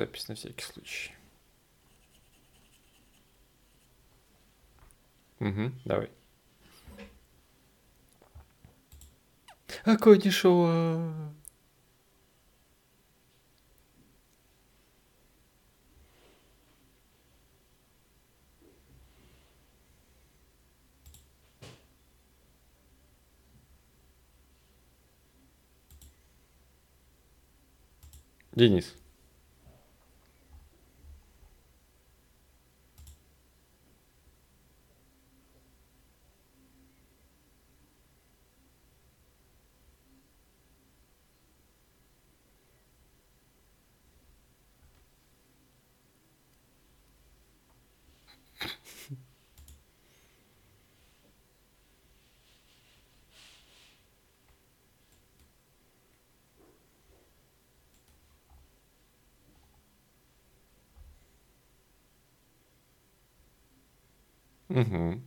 запись на всякий случай. Угу, давай. Аконишева. Денис. Угу.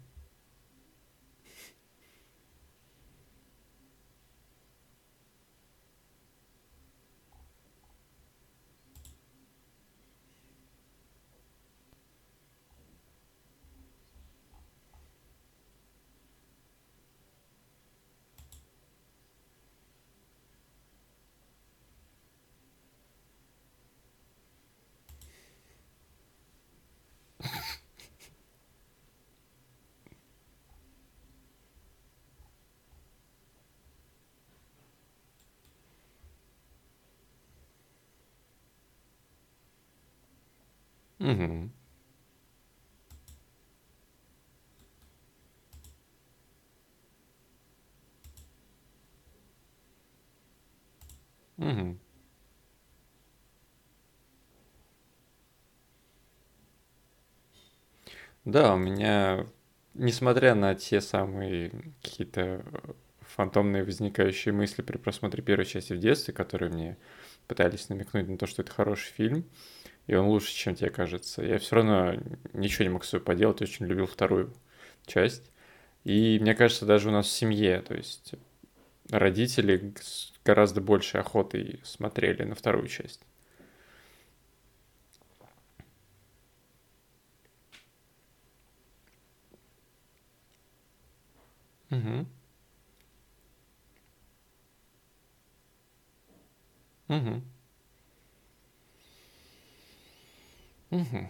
Угу. Угу. Да, у меня, несмотря на те самые какие-то фантомные возникающие мысли при просмотре первой части в детстве, которые мне пытались намекнуть на то, что это хороший фильм, и он лучше, чем тебе кажется. Я все равно ничего не мог с собой поделать, очень любил вторую часть. И мне кажется, даже у нас в семье, то есть родители с гораздо большей охотой смотрели на вторую часть. Угу. Угу. Угу.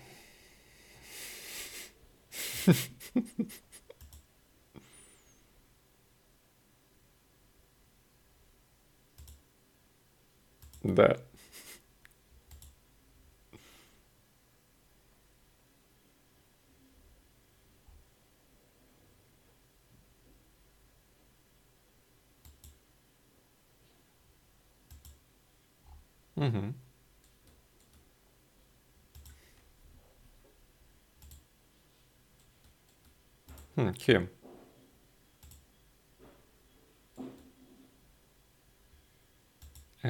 Да. Угу. Хм, кем? А.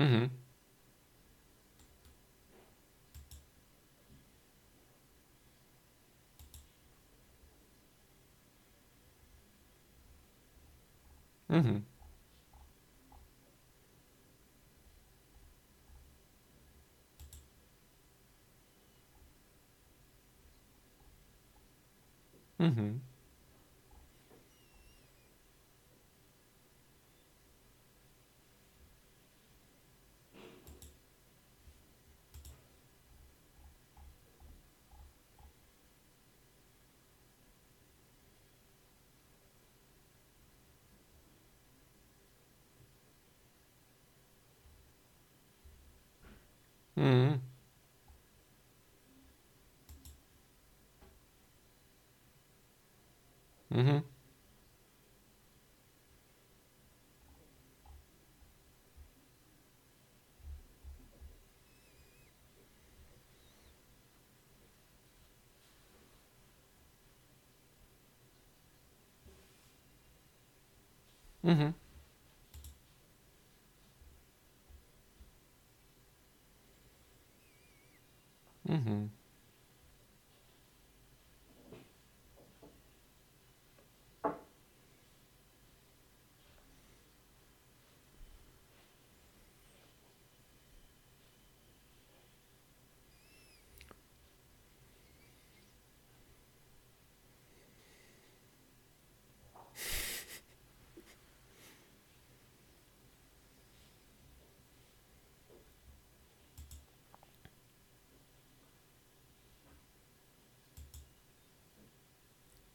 Угу. Угу. Угу. Угу. Угу. Угу. Угу.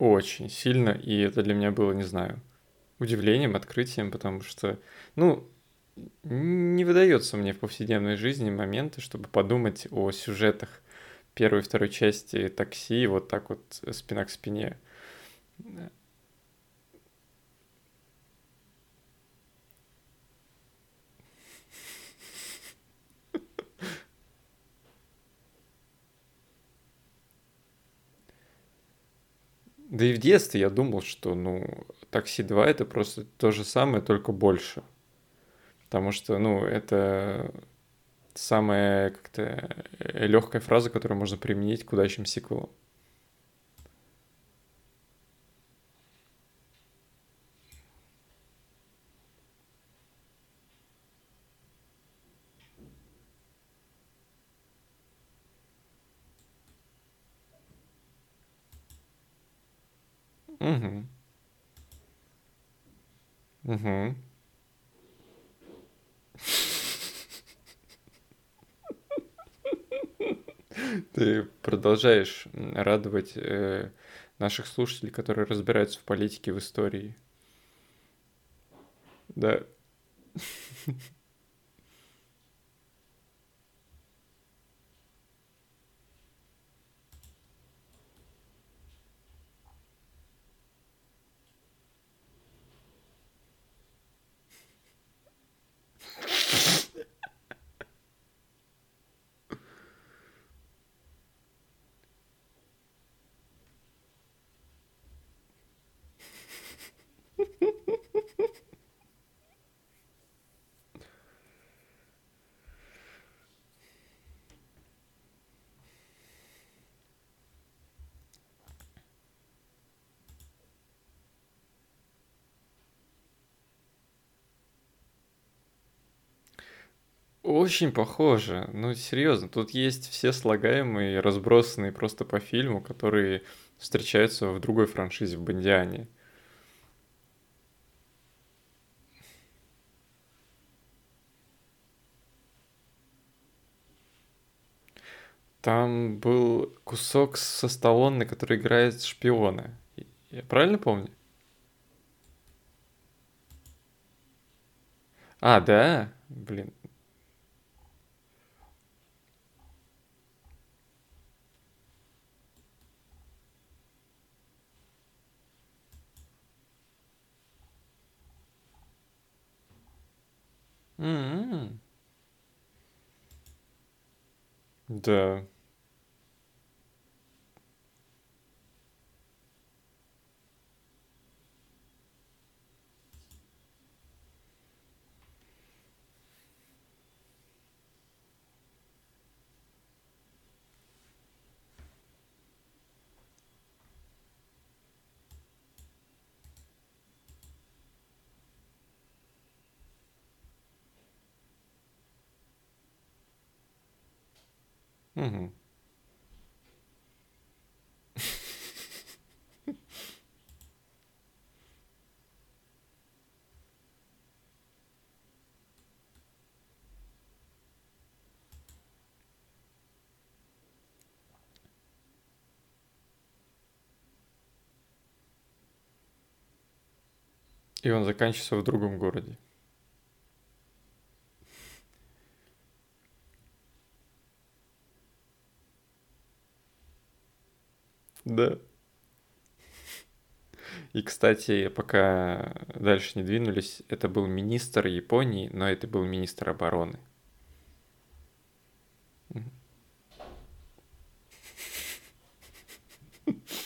Очень сильно, и это для меня было, не знаю, удивлением, открытием, потому что, ну, не выдается мне в повседневной жизни моменты, чтобы подумать о сюжетах первой и второй части такси, вот так вот спина к спине. Да и в детстве я думал, что, ну, «Такси 2» это просто то же самое, только больше. Потому что, ну, это самая как-то легкая фраза, которую можно применить к удачным сиквелам. Угу. Угу. Ты продолжаешь радовать э, наших слушателей, которые разбираются в политике, в истории. Да. Очень похоже. Ну, серьезно, тут есть все слагаемые, разбросанные просто по фильму, которые встречаются в другой франшизе, в Бондиане. Там был кусок со Сталлоне, который играет шпиона. Я правильно помню? А, да? Блин. М-м. Да. Мгм. И он заканчивается в другом городе. Да. И, кстати, пока дальше не двинулись, это был министр Японии, но это был министр обороны.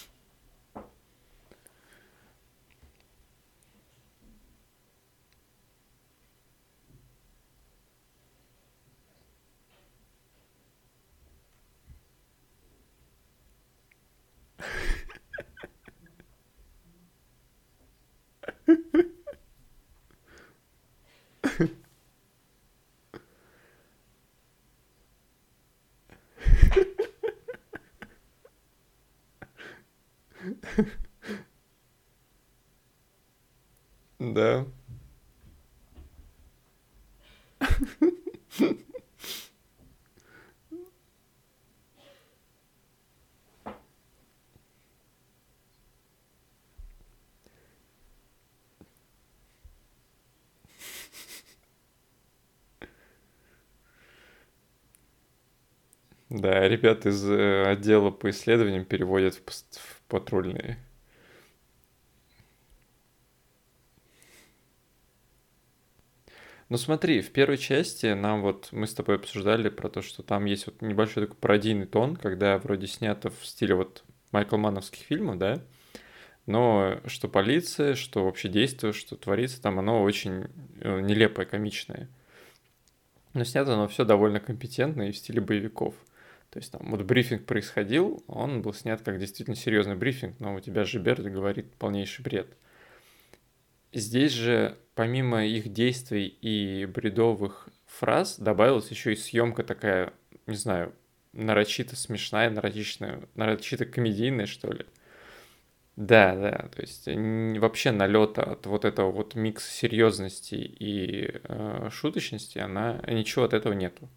Да. Да, ребят из э, отдела по исследованиям переводят в, в патрульные. Ну смотри, в первой части нам вот мы с тобой обсуждали про то, что там есть вот небольшой такой пародийный тон, когда вроде снято в стиле вот Майкл Мановских фильмов, да, но что полиция, что вообще действие, что творится там, оно очень э, нелепое, комичное. Но снято оно все довольно компетентно и в стиле боевиков. То есть там вот брифинг происходил, он был снят как действительно серьезный брифинг, но у тебя же Берт говорит полнейший бред. Здесь же помимо их действий и бредовых фраз добавилась еще и съемка такая, не знаю, нарочито смешная, нарочито, нарочито комедийная, что ли. Да, да, то есть вообще налета от вот этого вот микса серьезности и э, шуточности, она ничего от этого нету.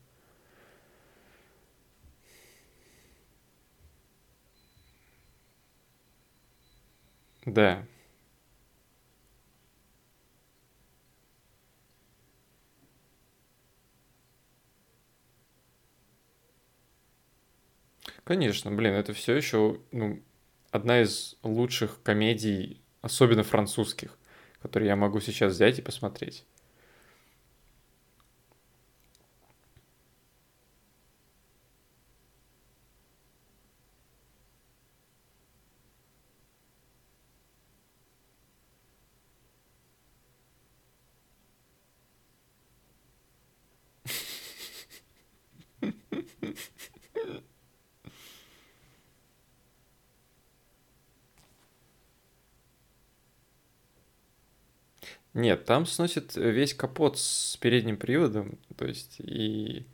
Да, Конечно, блин, это все еще ну, одна из лучших комедий, особенно французских, которые я могу сейчас взять и посмотреть. Нет, там сносит весь капот с передним приводом, то есть и...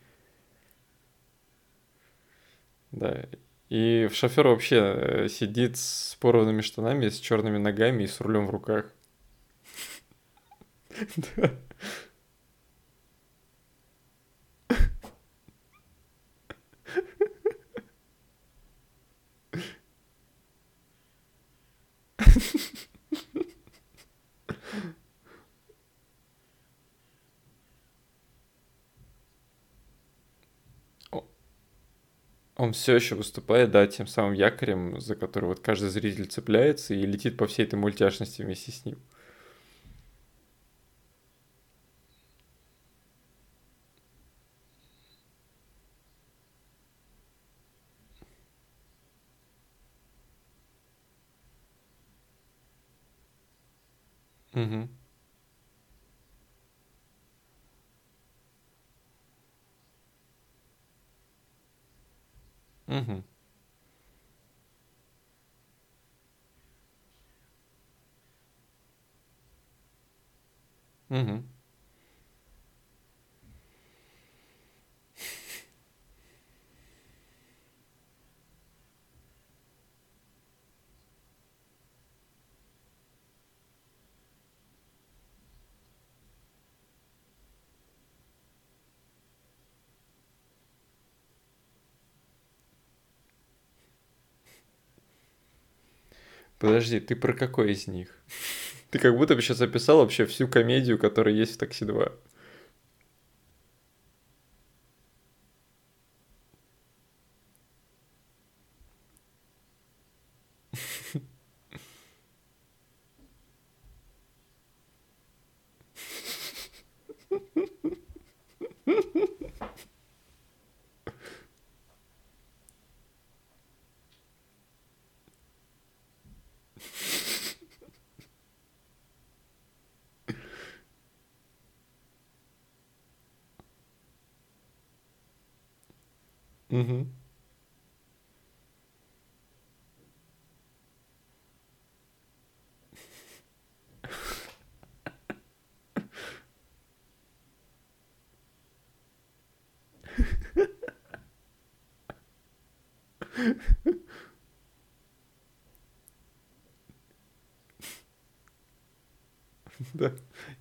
Да, и шофер вообще э, сидит с порванными штанами, с черными ногами и с рулем в руках. Да. Он все еще выступает, да, тем самым якорем, за который вот каждый зритель цепляется и летит по всей этой мультяшности вместе с ним. Угу. Угу. Угу. Подожди, ты про какой из них? Ты как будто бы сейчас описал вообще всю комедию, которая есть в «Такси 2».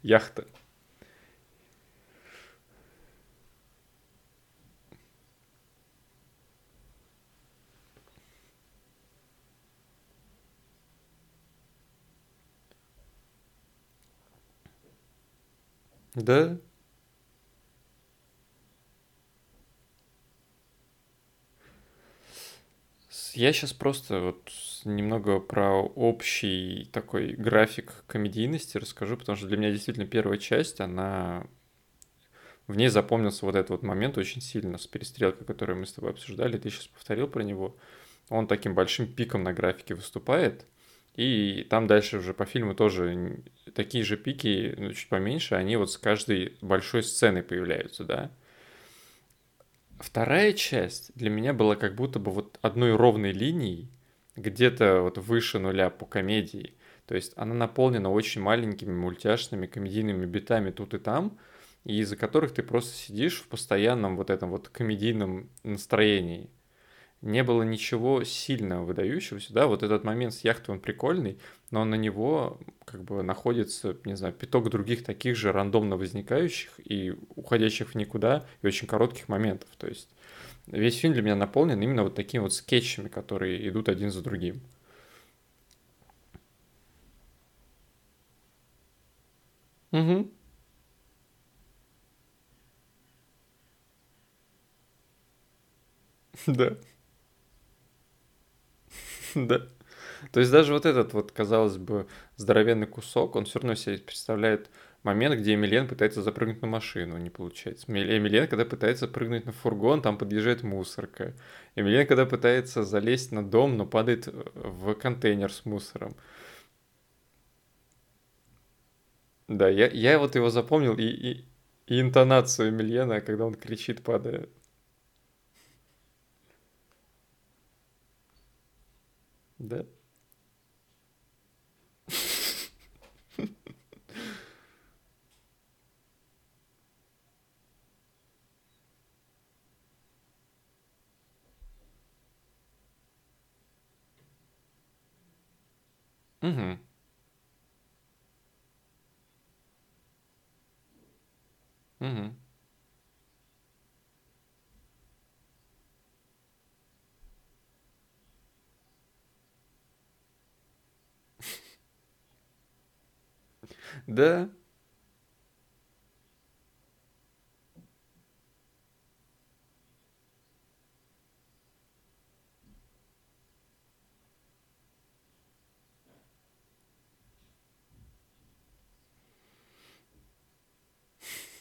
Яхта. Да. С- Я сейчас просто вот немного про общий такой график комедийности расскажу, потому что для меня действительно первая часть, она... В ней запомнился вот этот вот момент очень сильно с перестрелкой, которую мы с тобой обсуждали. Ты сейчас повторил про него. Он таким большим пиком на графике выступает. И там дальше уже по фильму тоже такие же пики, ну, чуть поменьше, они вот с каждой большой сценой появляются, да. Вторая часть для меня была как будто бы вот одной ровной линией, где-то вот выше нуля по комедии. То есть она наполнена очень маленькими мультяшными комедийными битами тут и там, и из-за которых ты просто сидишь в постоянном вот этом вот комедийном настроении не было ничего сильно выдающегося, да, вот этот момент с яхтой, он прикольный, но на него как бы находится, не знаю, пяток других таких же рандомно возникающих и уходящих в никуда и очень коротких моментов, то есть весь фильм для меня наполнен именно вот такими вот скетчами, которые идут один за другим. Угу, да, да. То есть даже вот этот вот, казалось бы, здоровенный кусок, он все равно себе представляет момент, где Эмилен пытается запрыгнуть на машину, не получается. Эми- Эмилен, когда пытается прыгнуть на фургон, там подъезжает мусорка. Эмилен, когда пытается залезть на дом, но падает э, в контейнер с мусором. Да, я, я вот его запомнил и, и, и интонацию Эмильена, когда он кричит, падая. Да? Угу, угу. Да,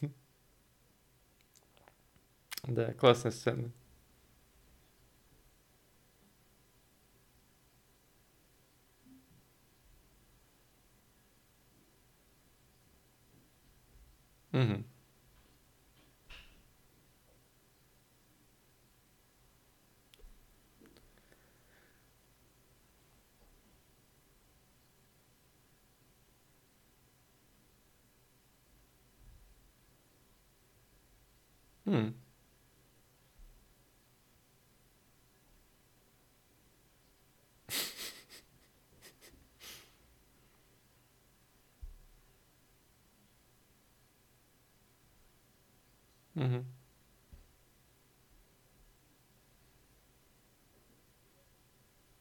да, классная сцена. Угу, угу, угу.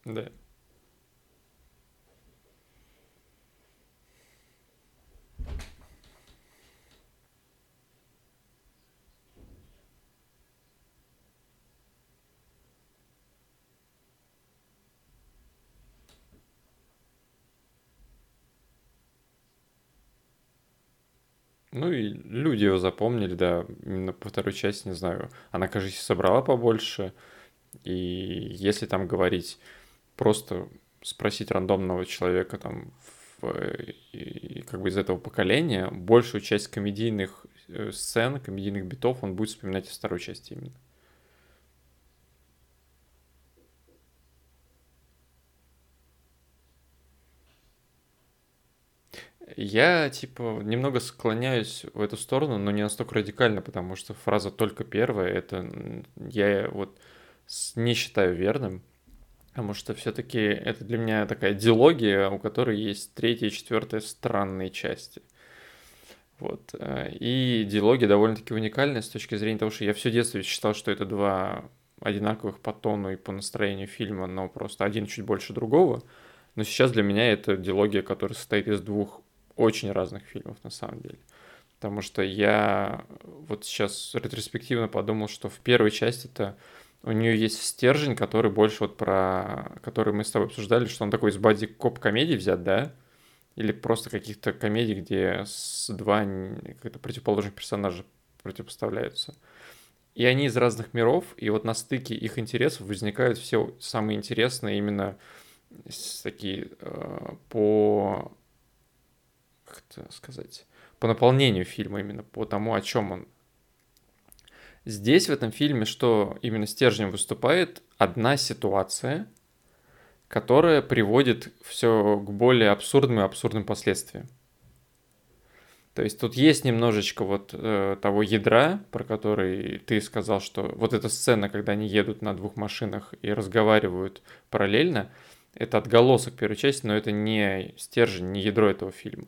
Да. Ну и люди его запомнили, да, именно по второй части, не знаю. Она, кажется, собрала побольше. И если там говорить, просто спросить рандомного человека там в- и как бы из этого поколения, большую часть комедийных э, сцен, комедийных битов он будет вспоминать из второй части именно. Я, типа, немного склоняюсь в эту сторону, но не настолько радикально, потому что фраза «только первая» — это я вот не считаю верным, потому что все-таки это для меня такая диалогия, у которой есть третья и четвертая странные части. Вот. Э, и диалогия довольно-таки уникальная с точки зрения того, что я все детство считал, что это два одинаковых по тону и по настроению фильма, но просто один чуть больше другого. Но сейчас для меня это диалогия, которая состоит из двух очень разных фильмов на самом деле. Потому что я вот сейчас ретроспективно подумал, что в первой части это у нее есть стержень, который больше вот про... который мы с тобой обсуждали, что он такой из бади коп комедий взят, да? Или просто каких-то комедий, где с два как-то противоположных персонажа противопоставляются. И они из разных миров, и вот на стыке их интересов возникают все самые интересные именно такие э, по как это сказать по наполнению фильма именно по тому, о чем он. Здесь в этом фильме что именно стержнем выступает одна ситуация, которая приводит все к более абсурдным и абсурдным последствиям. То есть тут есть немножечко вот э, того ядра, про который ты сказал, что вот эта сцена, когда они едут на двух машинах и разговаривают параллельно, это отголосок первой части, но это не стержень, не ядро этого фильма.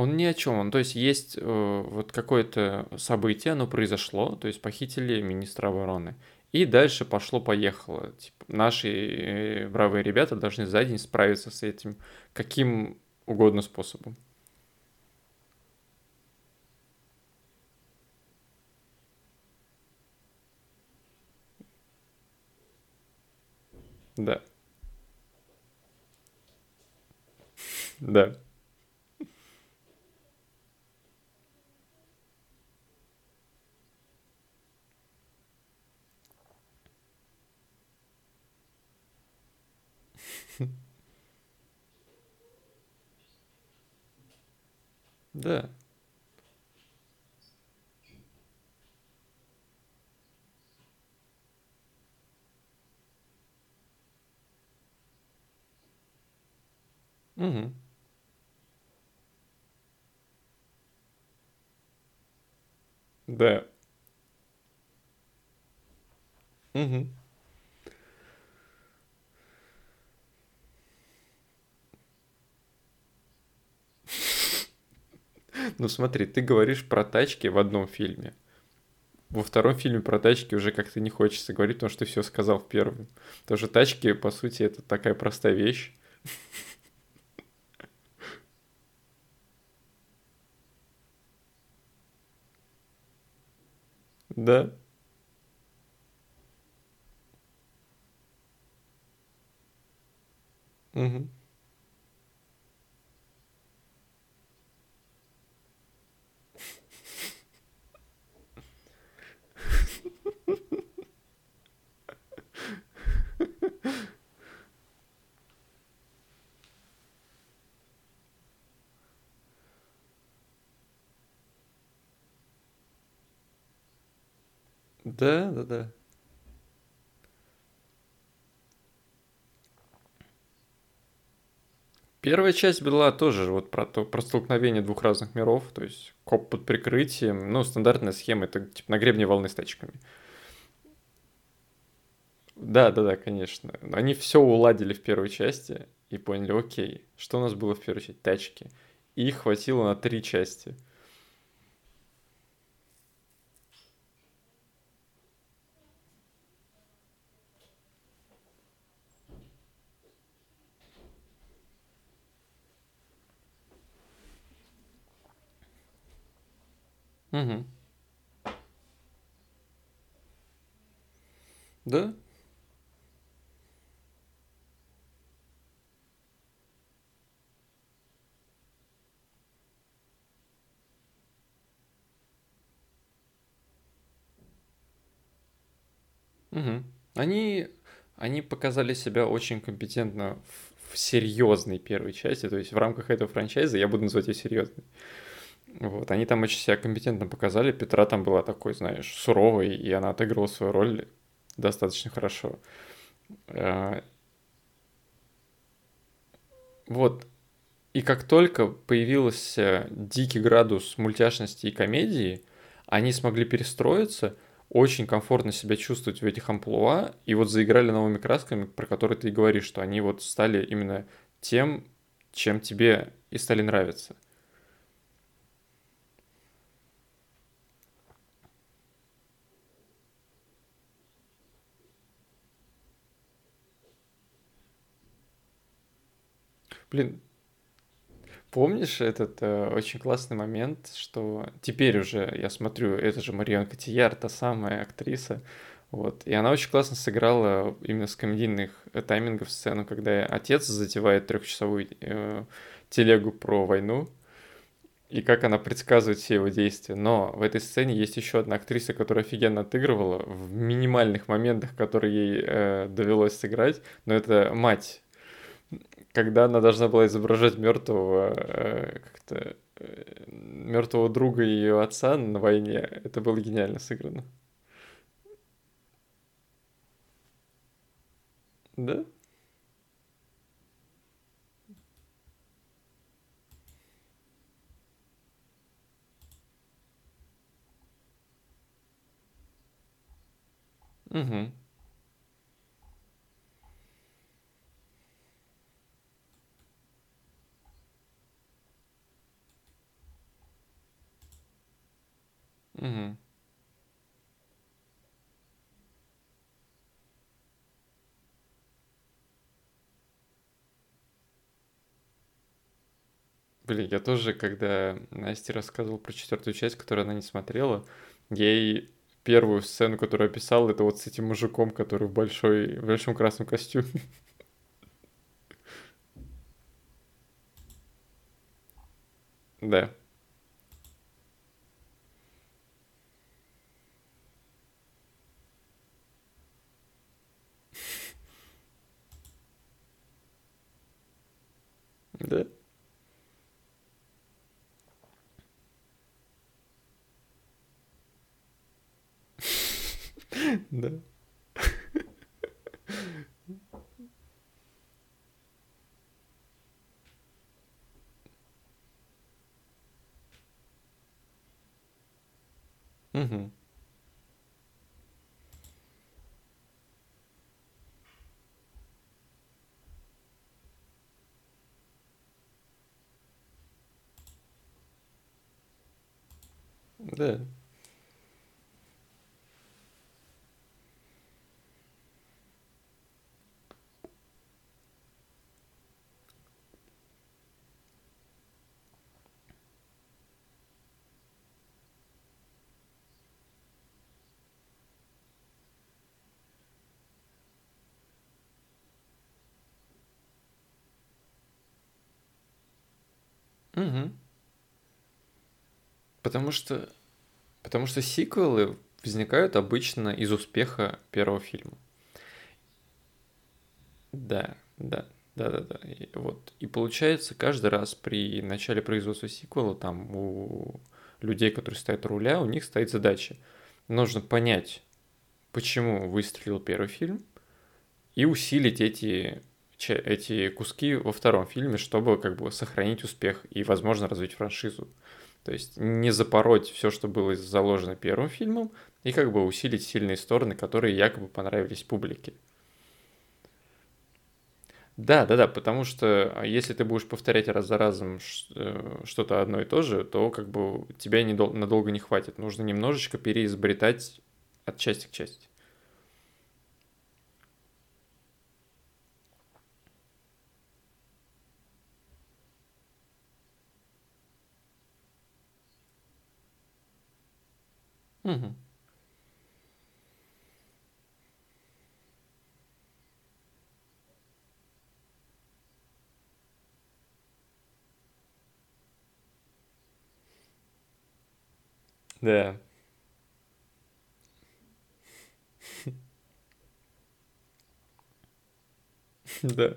Он ни о чем. Он, то есть есть э, вот какое-то событие, оно произошло, то есть похитили министра обороны. И дальше пошло-поехало. Типа, наши э, бравые ребята должны за день справиться с этим каким угодно способом. Да. Да. Да. Мгм. Да. Мгм. Ну смотри, ты говоришь про тачки в одном фильме. Во втором фильме про тачки уже как-то не хочется говорить, потому что ты все сказал в первом. Что тачки, по сути, это такая простая вещь. Да. Мгм. Да, да, да. Первая часть была тоже вот про, то, про столкновение двух разных миров, то есть коп под прикрытием, ну, стандартная схема, это типа на гребне волны с тачками. Да, да, да, конечно. Они все уладили в первой части и поняли, окей, что у нас было в первой части? Тачки. И их хватило на три части. Угу. Да? Угу. Они, они показали себя очень компетентно в, в серьезной первой части, то есть в рамках этого франчайза я буду называть ее серьезной. Вот, они там очень себя компетентно показали. Петра там была такой, знаешь, суровой, и она отыгрывала свою роль достаточно хорошо. Э, Вот. И как только появился дикий градус мультяшности и комедии, они смогли перестроиться, очень комфортно себя чувствовать в этих амплуа, и вот заиграли новыми красками, про которые ты и говоришь, что они вот стали именно тем, чем тебе и стали нравиться. Блин, помнишь этот э, очень классный момент, что теперь уже я смотрю, это же Марион Котияр, та самая актриса, вот, и она очень классно сыграла именно с комедийных э, таймингов сцену, когда отец затевает трехчасовую э, телегу про войну, и как она предсказывает все его действия. Но в этой сцене есть еще одна актриса, которая офигенно отыгрывала в минимальных моментах, которые ей э, довелось сыграть. Но это мать когда она должна была изображать мертвого э, как-то э, мертвого друга ее отца на войне, это было гениально сыграно. Да? Угу. Угу. Блин, я тоже, когда Насте рассказывал про четвертую часть, которую она не смотрела, ей первую сцену, которую описал, это вот с этим мужиком, который в большой, в большом красном костюме. Да, да, да. Мгм. Да. Мгм. Потому что, потому что сиквелы возникают обычно из успеха первого фильма. Да, да, да, да, да. И вот. И получается, каждый раз при начале производства сиквела, там у людей, которые стоят руля, у них стоит задача. Нужно понять, почему выстрелил первый фильм, и усилить эти, эти куски во втором фильме, чтобы как бы сохранить успех и, возможно, развить франшизу. То есть не запороть все, что было заложено первым фильмом, и как бы усилить сильные стороны, которые якобы понравились публике. Да, да, да, потому что а, если ты будешь повторять раз за разом э, что-то одно и то же, то как бы тебя недол- надолго не хватит. Нужно немножечко переизобретать от части к части. Мгм. Да, да,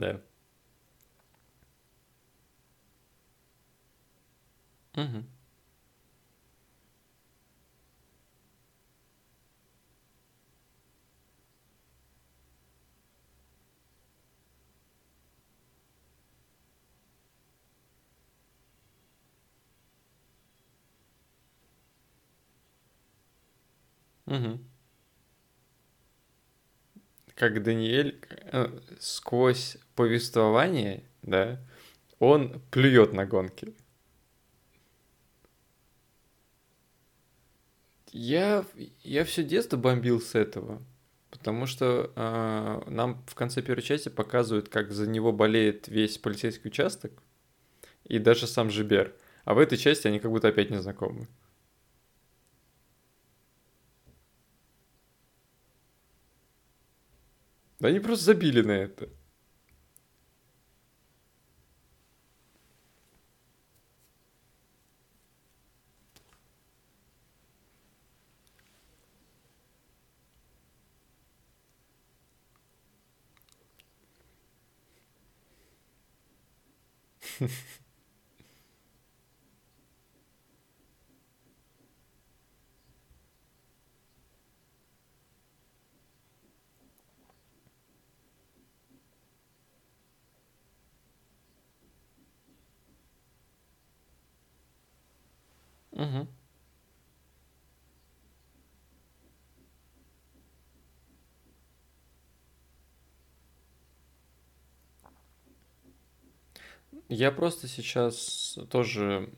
Да. Мгм. Мгм. Как Даниэль э, сквозь повествование, да, он плюет на гонки. Я, я все детство бомбил с этого, потому что а, нам в конце первой части показывают, как за него болеет весь полицейский участок и даже сам Жибер. А в этой части они как будто опять не знакомы. Да они просто забили на это. Мгм. Я просто сейчас тоже,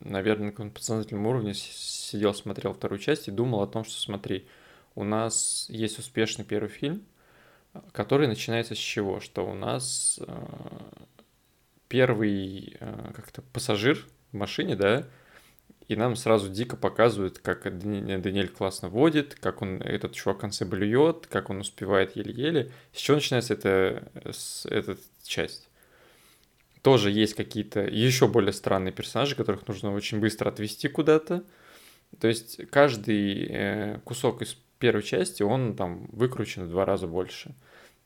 наверное, на каком-то подсознательном уровне сидел, смотрел вторую часть и думал о том, что смотри, у нас есть успешный первый фильм, который начинается с чего? Что у нас э, первый э, как-то пассажир в машине, да, и нам сразу дико показывают, как Дани- Даниэль классно водит, как он этот чувак в конце блюет, как он успевает еле-еле. С чего начинается эта, с, эта часть? Тоже есть какие-то еще более странные персонажи, которых нужно очень быстро отвести куда-то. То есть каждый э, кусок из первой части, он там выкручен в два раза больше.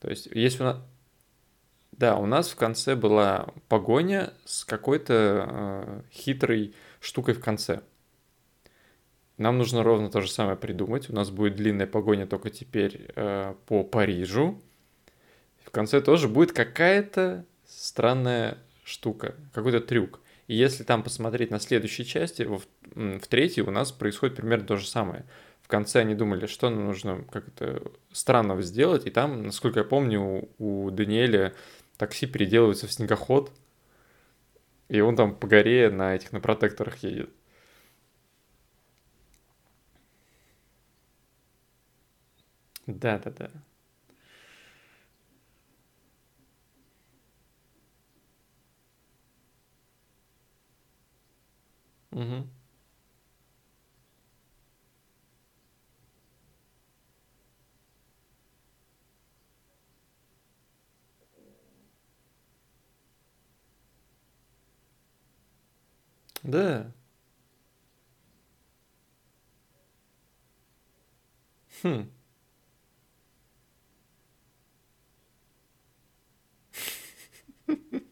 То есть если у нас... Да, у нас в конце была погоня с какой-то э, хитрой штукой в конце. Нам нужно ровно то же самое придумать. У нас будет длинная погоня только теперь э, по Парижу. В конце тоже будет какая-то странная штука, какой-то трюк. И если там посмотреть на следующей части, в, в третьей у нас происходит примерно то же самое. В конце они думали, что нужно как-то странного сделать, и там, насколько я помню, у, у Даниэля такси переделывается в снегоход, и он там по горе на этих, на протекторах едет. Да-да-да. Мгм. Да. Хм.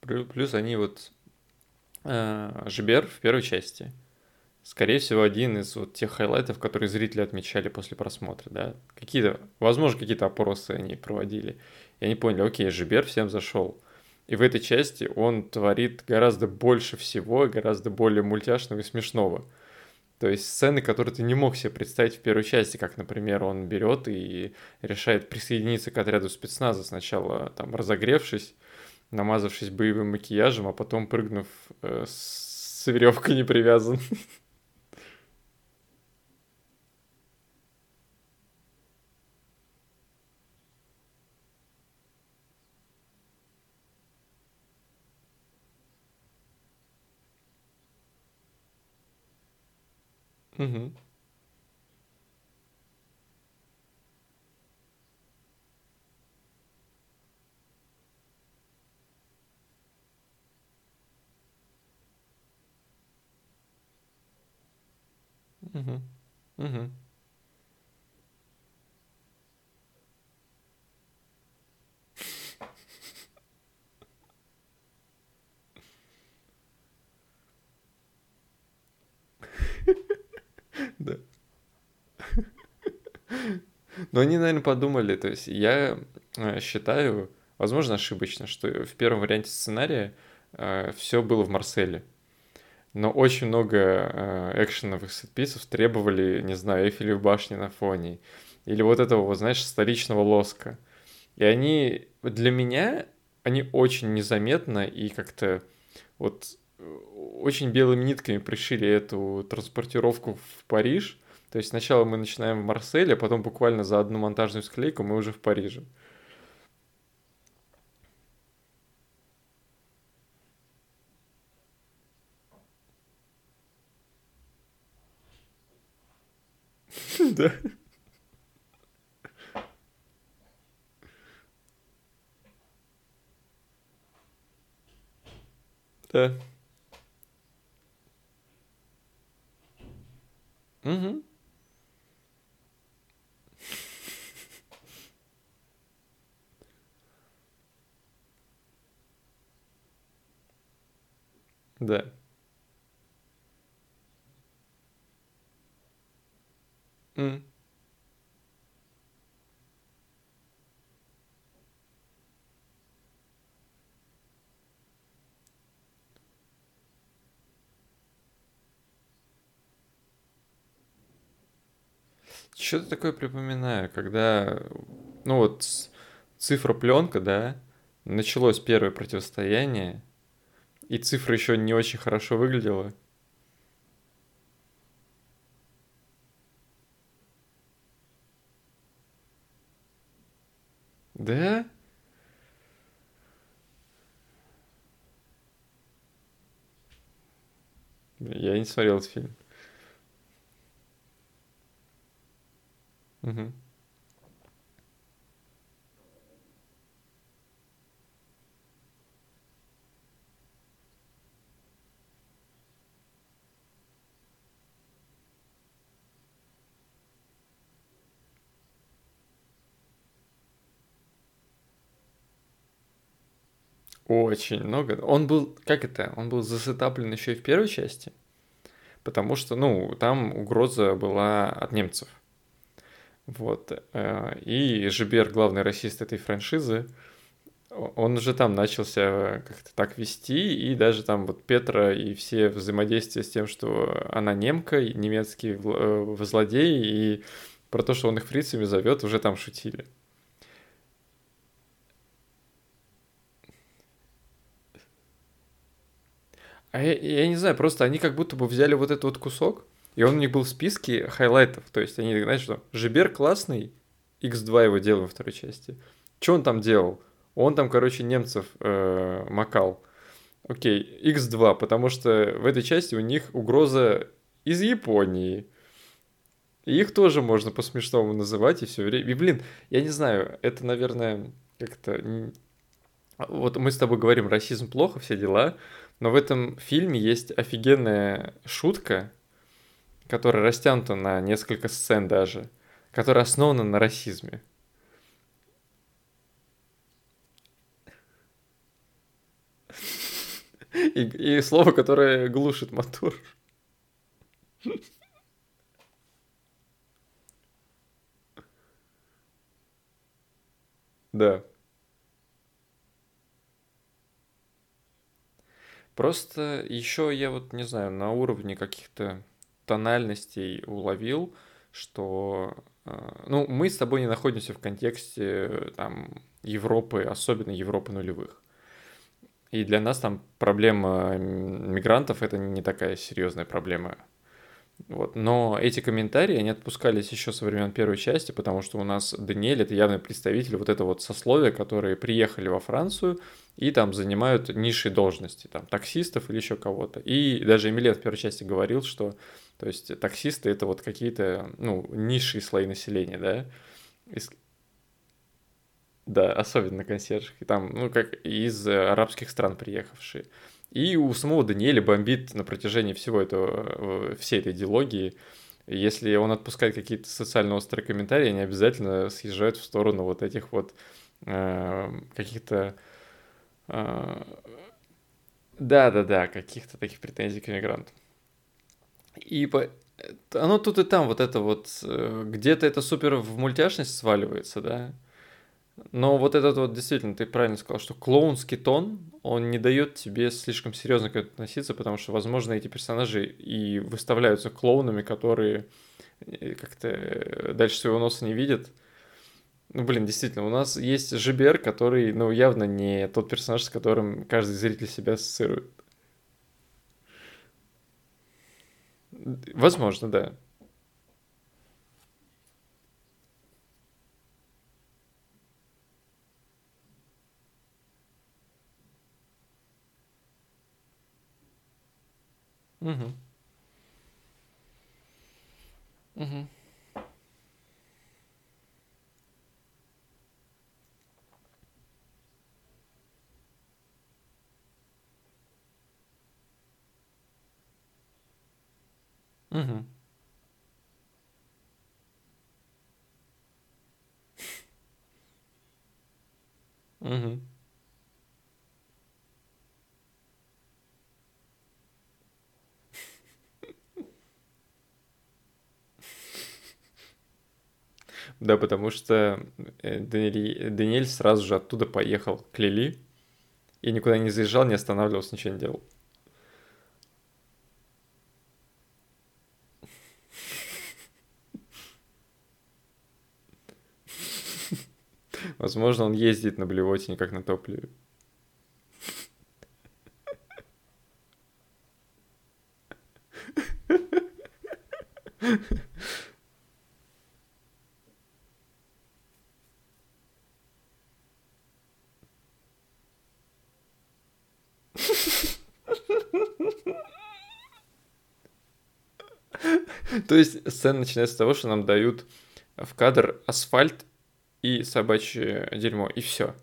Плю- Плюс они вот э, Жибер в первой части. Скорее всего, один из вот тех хайлайтов, которые зрители отмечали после просмотра, да. Какие-то, возможно, какие-то опросы они проводили. И они поняли, окей, Жибер всем зашел. И в этой части он творит гораздо больше всего, гораздо более мультяшного и смешного. То есть сцены, которые ты не мог себе представить в первой части, как, например, он берет и решает присоединиться к отряду спецназа, сначала там разогревшись, намазавшись боевым макияжем, а потом прыгнув э, с веревкой не привязан. Мгм. Мгм. Мгм. Да. Но они, наверное, подумали, то есть я э, считаю, возможно, ошибочно, что в первом варианте сценария все было в Марселе. Но очень много э, экшеновых сетписов требовали, не знаю, Эйфелев башни на фоне. Или вот этого, вот, знаешь, столичного лоска. И они, для меня, они очень незаметно и как-то вот э, очень белыми нитками пришили эту транспортировку в Париж. То есть сначала мы начинаем в Марселе, а потом буквально за одну монтажную склейку мы уже в Париже. Да. Да. Мгм. Да. М. Что-то такое припоминаю, когда, ну вот, цифра пленка, да, началось первое противостояние, и цифра еще не очень хорошо выглядела. Да? Я не смотрел этот фильм. Мгм. Очень много. Он был, как это, он был засетаплен еще и в первой части, потому что, ну, там угроза была от немцев. Вот. э, И Жибер, главный расист этой франшизы, он уже там начался как-то так вести, и даже там вот Петра и все взаимодействия с тем, что она немка, и немецкий вл- э, злодей, и про то, что он их фрицами зовет, уже там шутили. А я, я не знаю, просто они как будто бы взяли вот этот вот кусок, и он у них был в списке хайлайтов. То есть они, знаешь, что Жибер классный, X2 его делаем во второй части. Что он там делал? Он там, короче, немцев э, макал. Окей, X2, потому что в этой части у них угроза из Японии. Их тоже можно по-смешному называть и все время. И, блин, я не знаю, это, наверное, как-то... Вот мы с тобой говорим, расизм плохо, все дела, но в этом фильме есть офигенная шутка, которая растянута на несколько сцен даже, которая основана на расизме. И, и слово, которое глушит мотор. Да. Просто еще я вот не знаю, на уровне каких-то тональностей уловил, что э, ну, мы с тобой не находимся в контексте э, там Европы, особенно Европы нулевых. И для нас там проблема мигрантов это не такая серьезная проблема. Вот. Но эти комментарии, они отпускались еще со времен первой части, потому что у нас Даниэль это явный представитель вот этого вот сословия, которые приехали во Францию и там занимают низшие должности, там таксистов или еще кого-то. И даже Эмилет в первой части говорил, что то есть таксисты это вот какие-то, ну, низшие слои населения, да, Из- да, особенно консьержи, и там, ну, как из э, арабских стран приехавшие. И у самого Даниэля бомбит на протяжении всего этого, э, всей этой диалогии Если он отпускает какие-то социально острые комментарии, они обязательно съезжают в сторону вот этих вот э, каких-то... Э, да-да-да, каких-то таких претензий к иммигрантам. И по... оно тут и там вот это вот... Э, где-то это супер в мультяшность сваливается, да? Но вот этот вот, действительно, ты правильно сказал, что клоунский тон, он не дает тебе слишком серьезно к этому относиться, потому что, возможно, эти персонажи и выставляются клоунами, которые э, как-то э, дальше своего носа не видят. Ну, блин, действительно, у нас есть Жибер, который, ну, явно не тот персонаж, с которым каждый зритель себя ассоциирует. Возможно, да. Мгм. Мгм. Мгм. Мгм. Да, потому что э, Даниэль, Даниэль сразу же оттуда поехал к Лили и никуда не заезжал, не останавливался, ничего не делал. Возможно, он ездит на блевотине, как на топливе. То есть сцена начинается с того, что нам дают в кадр асфальт и собачье дерьмо, и все.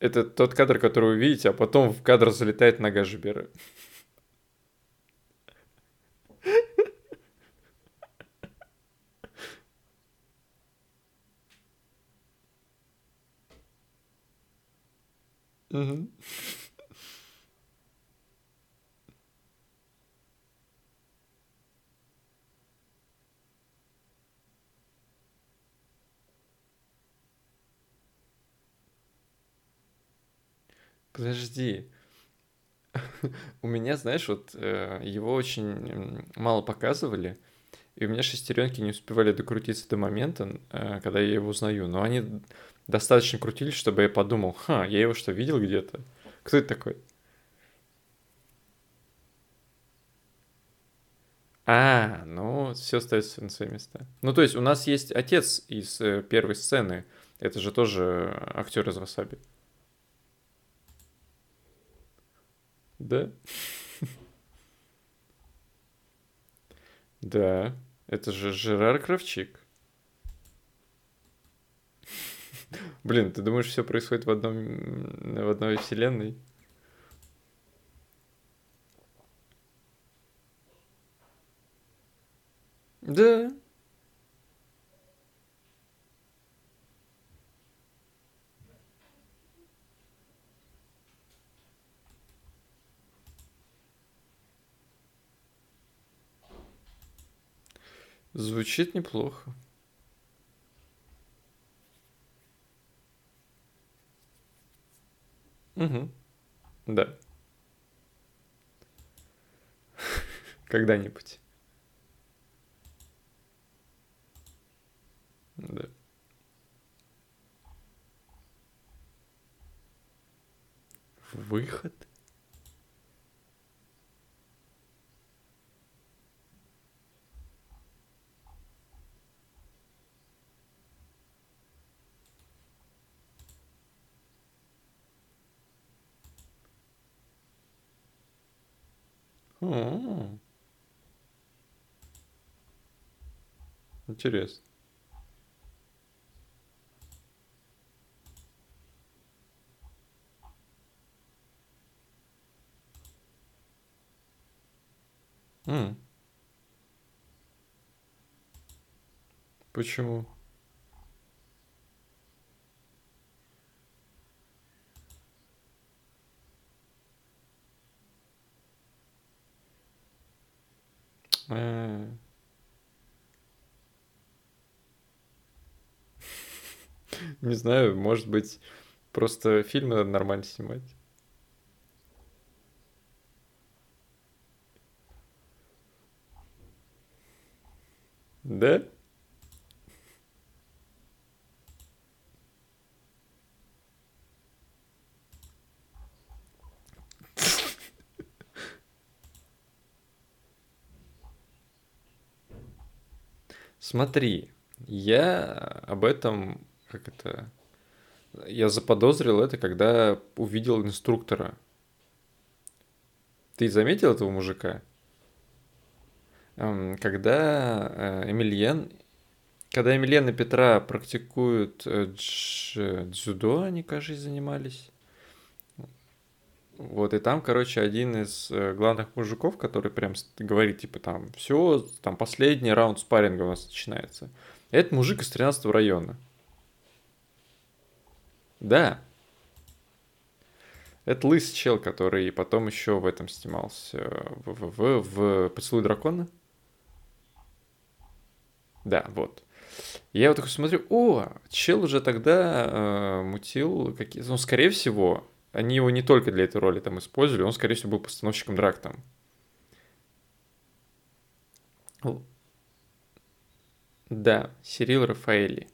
Это тот кадр, который вы видите, а потом в кадр залетает нога Жибера. Мгм. Подожди. У меня, знаешь, вот э, его очень мало показывали, и у меня шестеренки не успевали докрутиться до момента, э, когда я его узнаю. Но они достаточно крутились, чтобы я подумал, ха, я его что, видел где-то? Кто это такой? А, ну, все остается на свои места. Ну, то есть у нас есть отец из э, первой сцены. Это же тоже актер из Васаби. Да? Да. Это же Жерар Кравчик. Блин, ты думаешь, все происходит в одном, в одной вселенной? Да, звучит неплохо. Мгм. Да, когда-нибудь. Да. Выход? О, интересно. Почему? Э, Не знаю, может быть, просто фильмы надо нормально снимать. Да? Смотри, я об этом, как это, я заподозрил это, когда увидел инструктора. Ты заметил этого мужика? Эм, Когда э, Эмильен, когда Эмильен и Петра практикуют э, дж- дзюдо, они, кажется, занимались. Вот, и там, короче, один из э, главных мужиков, который прям говорит, типа, там, все, там, последний раунд спарринга у нас начинается. Это мужик из тринадцатого района. Да, это лысый чел, который потом еще в этом снимался, в, в, в, в «Поцелуй дракона». Да, вот. Я вот такой смотрю, о, чел уже тогда э, мутил какие Ну, скорее всего, они его не только для этой роли там использовали, он, скорее всего, был постановщиком драк там. Да, Сирил Рафаэли.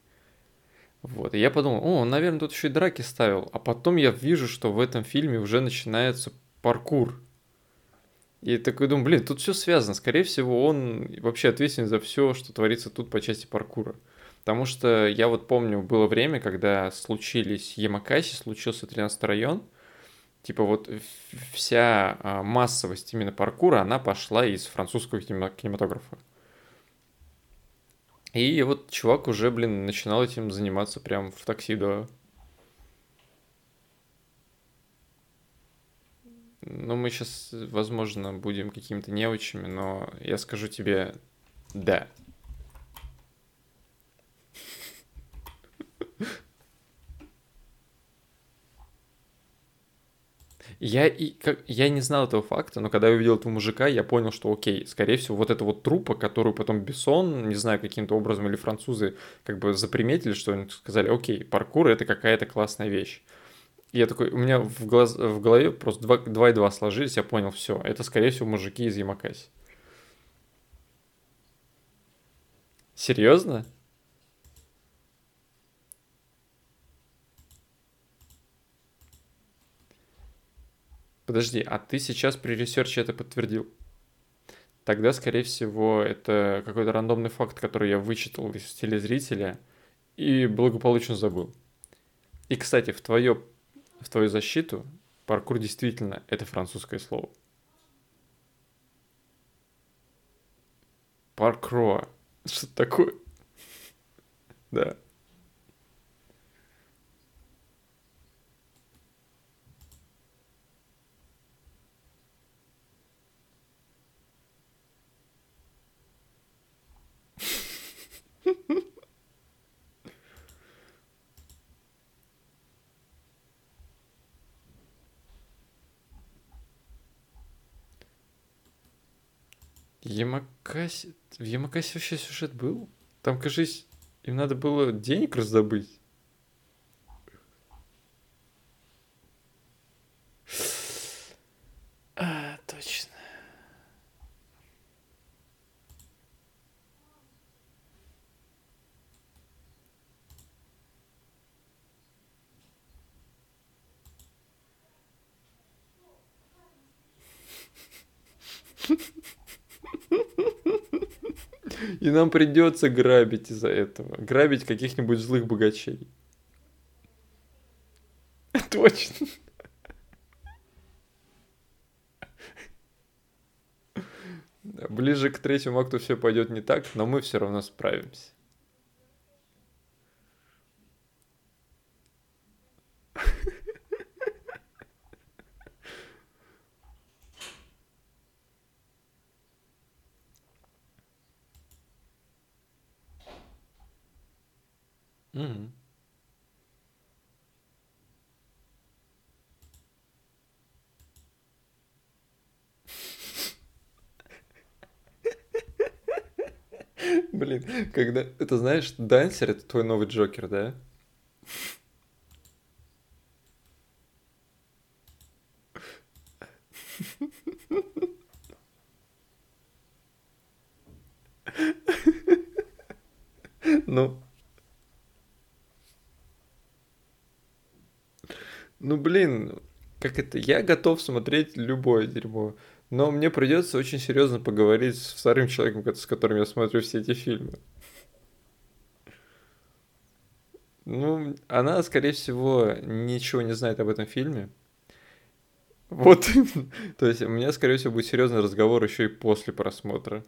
Вот, и я подумал, о, он, наверное, тут еще и драки ставил. А потом я вижу, что в этом фильме уже начинается паркур. И такой думаю, блин, тут все связано. Скорее всего, он вообще ответственен за все, что творится тут по части паркура. Потому что я вот помню, было время, когда случились Ямакаси, случился тринадцатый район. Типа вот вся а, массовость именно паркура, она пошла из французского кинема- кинематографа. И вот чувак уже, блин, начинал этим заниматься прям в такси, да. Ну, мы сейчас, возможно, будем какими-то неучами, но я скажу тебе да. Я, и, как, я не знал этого факта, но когда я увидел этого мужика, я понял, что окей, скорее всего, вот эта вот трупа, которую потом Бессон, не знаю, каким-то образом, или французы как бы заприметили, что они сказали, окей, паркур это какая-то классная вещь. И я такой, у меня в, глаз, в голове просто два, два и два сложились, я понял, все, это, скорее всего, мужики из Ямакаси. Серьезно? Подожди, а ты сейчас при research е это подтвердил? Тогда, скорее всего, это какой-то рандомный факт, который я вычитал из телезрителя и благополучно забыл. И, кстати, в твое, в твою защиту паркур действительно это французское слово. Паркро. Что такое? Да. Ямакаси... В Ямакаси вообще сюжет был? Там, кажись, им надо было денег раздобыть. А, точно. И нам придется грабить из-за этого. Грабить каких-нибудь злых богачей. Точно. Ближе к третьему акту все пойдет не так, но мы все равно справимся. Блин, когда... Это знаешь, Дансер— это твой новый Джокер, да? Ну, ну блин, как это? Я готов смотреть любое дерьмо, но мне придется очень серьезно поговорить с вторым человеком, с которым я смотрю все эти фильмы. Ну, она, скорее всего, ничего не знает об этом фильме. Вот, то есть у меня, скорее всего, будет серьезный разговор еще и после просмотра.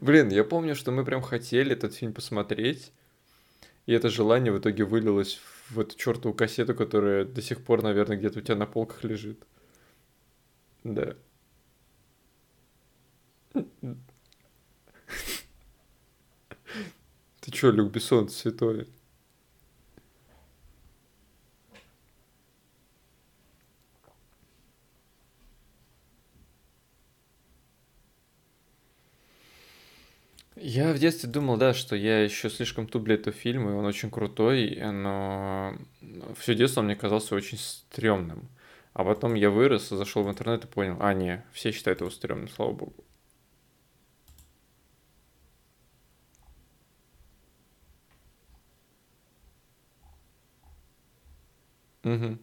Блин, я помню, что мы прям хотели этот фильм посмотреть, и это желание в итоге вылилось в эту чертову кассету, которая до сих пор, наверное, где-то у тебя на полках лежит. Да. Ты чё, Люк Бессон, святой? Я в детстве думал, да, что я еще слишком туп для этого фильма, и он очень крутой, но все детство он мне казался очень стрёмным. А потом я вырос, зашел в интернет и понял, а, не, все считают его стрёмным, слава богу. Мгм.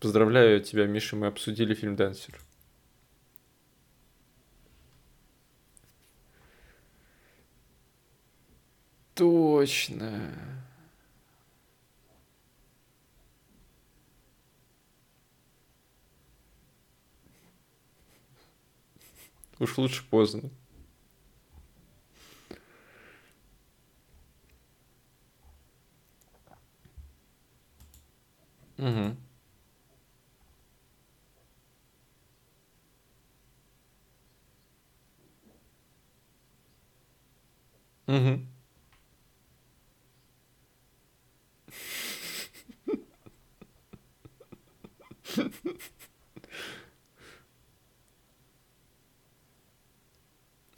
Поздравляю тебя, Миша, мы обсудили фильм «Дансер». Точно. Уж лучше поздно. Мгм. Мгм.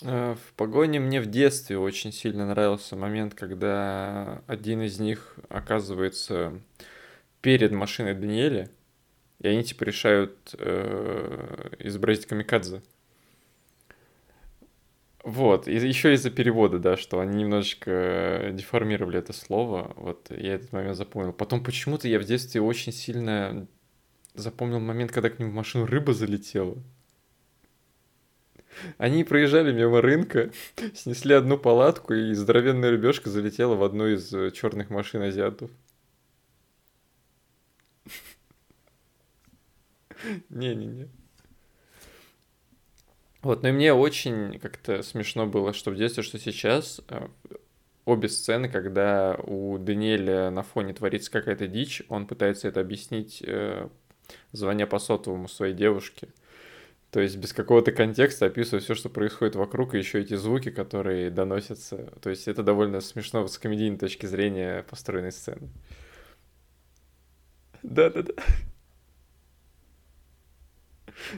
Э, В погоне мне в детстве очень сильно нравился момент, когда один из них оказывается перед машиной Даниэля, и они типа решают э, изобразить камикадзе. Вот, и еще из-за перевода, да, что они немножечко деформировали это слово, вот я этот момент запомнил. Потом почему-то я в детстве очень сильно запомнил момент, когда к ним в машину рыба залетела. Они проезжали мимо рынка, снесли одну палатку, и здоровенная рыбешка залетела в одну из э, черных машин азиатов. Не-не-не. Вот, но и мне очень как-то смешно было, что в детстве, что сейчас, э, обе сцены, когда у Даниэля на фоне творится какая-то дичь, он пытается это объяснить, э, звоня по сотовому своей девушке. То есть без какого-то контекста описывая все, что происходит вокруг, и еще эти звуки, которые доносятся. То есть это довольно смешно с комедийной точки зрения построенной сцены. Да-да-да.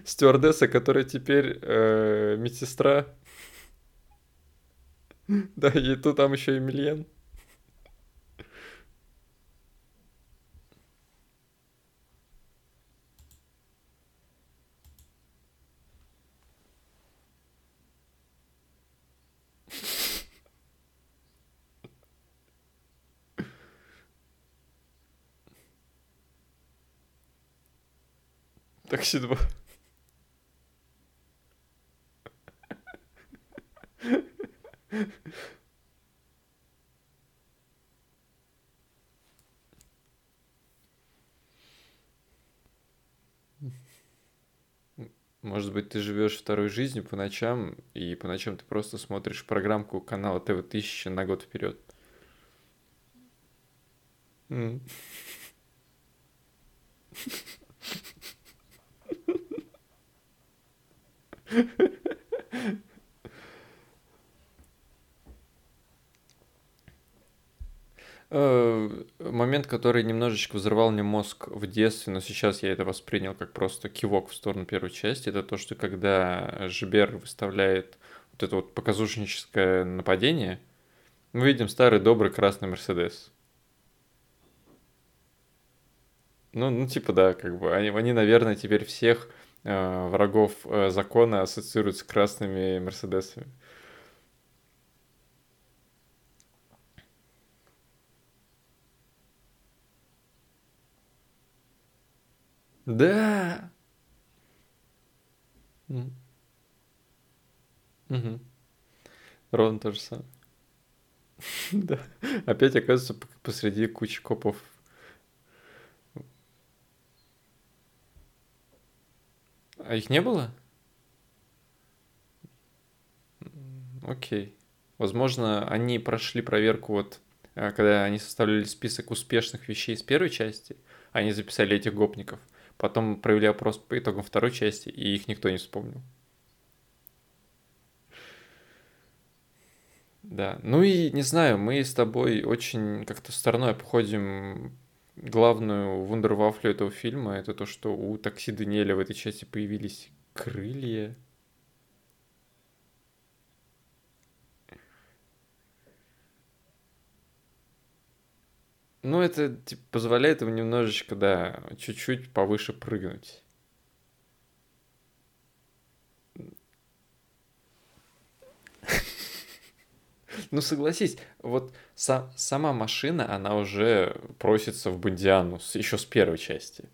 Стюардесса, которая теперь э, медсестра. Да, и тут там еще и Такси 2. Может быть, ты живешь второй жизнью по ночам, и по ночам ты просто смотришь программку канала ТВ-1000 на год вперед. М. Э, момент, который немножечко взорвал мне мозг в детстве, но сейчас я это воспринял как просто кивок в сторону первой части, это то, что когда Жбер выставляет вот это вот показушническое нападение, мы видим старый добрый красный Мерседес. Ну, ну, типа, да, как бы. Они, они наверное, теперь всех э, врагов э, закона ассоциируют с красными Мерседесами. Да. М, мгм. Ровно то же самое. Да. Опять оказывается посреди кучи копов. А их не было? Окей. Возможно, они прошли проверку вот, э, когда они составляли список успешных вещей с первой части, они записали этих гопников. Потом провели опрос по итогам второй части, и их никто не вспомнил. Да. Ну и не знаю, мы с тобой очень как-то стороной обходим главную вундервафлю этого фильма. Это то, что у такси Даниэля в этой части появились крылья. Ну, это типа, позволяет ему немножечко, да, чуть-чуть повыше прыгнуть. Ну, согласись, вот са- сама машина, она уже просится в Бондиану еще с первой части.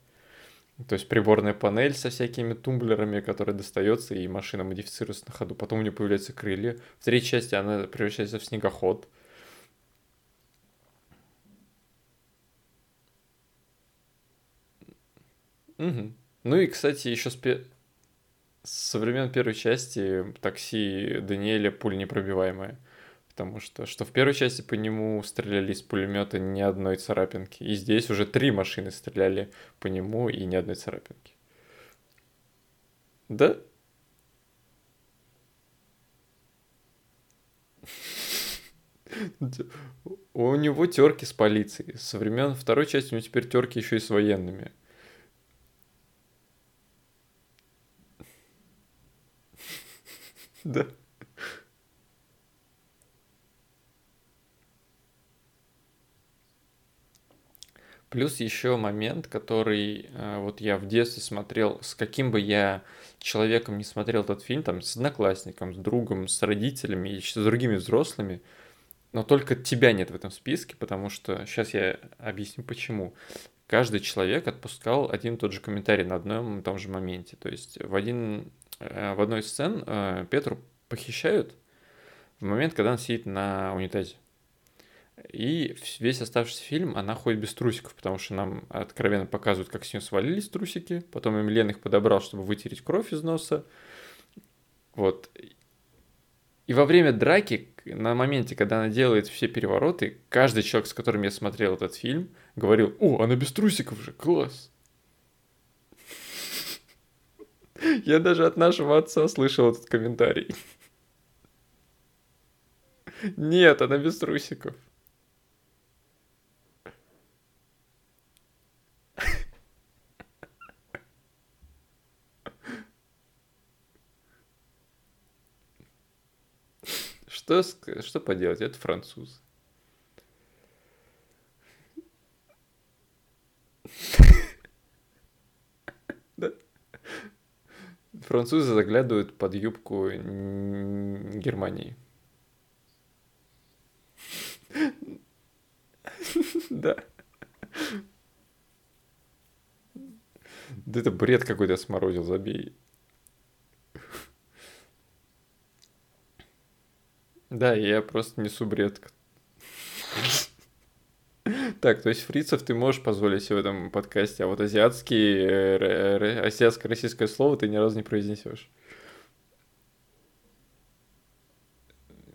То есть приборная панель со всякими тумблерами, которая достается, и машина модифицируется на ходу. Потом у нее появляются крылья. В третьей части она превращается в снегоход. Мгм. Ну и, кстати, еще с, пе- со времен первой части такси Даниэля пуль непробиваемое. Потому что, что в первой части по нему стреляли из пулемета ни одной царапинки. И здесь уже три машины стреляли по нему и ни одной царапинки. Да? У него терки с полицией. Со времен второй части у него теперь терки еще и с военными. Да. Плюс еще момент, который э, вот я в детстве смотрел, с каким бы я человеком не смотрел этот фильм, там, с одноклассником, с другом, с родителями и с другими взрослыми, но только тебя нет в этом списке, потому что сейчас я объясню почему. Каждый человек отпускал один и тот же комментарий на одном и том же моменте. То есть в, один, э, в одной из сцен э, Петру похищают в момент, когда он сидит на унитазе. И весь оставшийся фильм она ходит без трусиков, потому что нам откровенно показывают, как с нее свалились трусики. Потом им Лен их подобрал, чтобы вытереть кровь из носа. Вот. И во время драки, на моменте, когда она делает все перевороты, каждый человек, с которым я смотрел этот фильм, говорил, о, она без трусиков же, класс. Я даже от нашего отца слышал этот комментарий. Нет, она без трусиков. Что, что поделать, это француз. Французы заглядывают под юбку Германии. Да. Да это бред какой-то сморозил, забей. Да, я просто несу бред. Так, то есть фрицев ты можешь позволить себе в этом подкасте, а вот азиатский, э, азиатско-российское слово ты ни разу не произнесешь.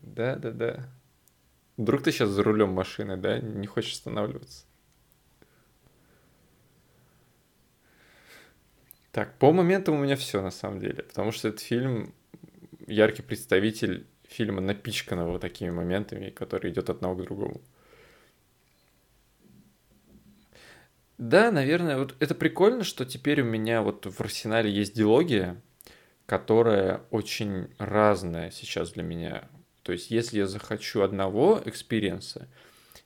Да, да, да. Вдруг ты сейчас за рулем машины, да? Не хочешь останавливаться? Так, по моментам у меня все на самом деле, потому что этот фильм яркий представитель фильма, напичканного такими моментами, который идет от одного к другому. Да, наверное, вот это прикольно, что теперь у меня вот в арсенале есть дилогия, которая очень разная сейчас для меня. То есть, если я захочу одного experience а,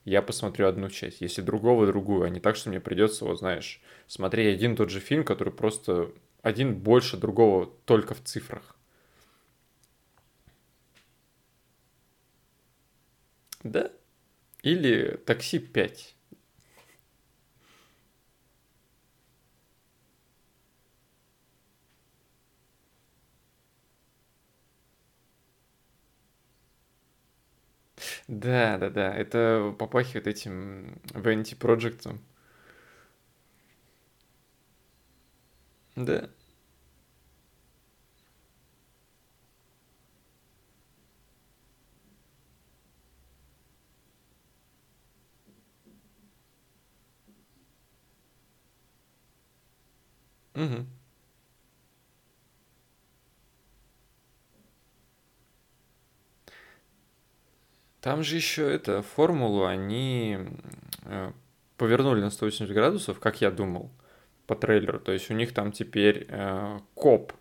я посмотрю одну часть, если другого другую, а не так, что мне придется, вот знаешь, смотреть один тот же фильм, который просто один больше другого только в цифрах. Да? Или такси 5. Да, да, да. Это попахивает этим Vanity Project. Да. Мгм. Там же еще это, формулу они э, повернули на 180 градусов, как я думал, по трейлеру. То есть у них там теперь э, коп,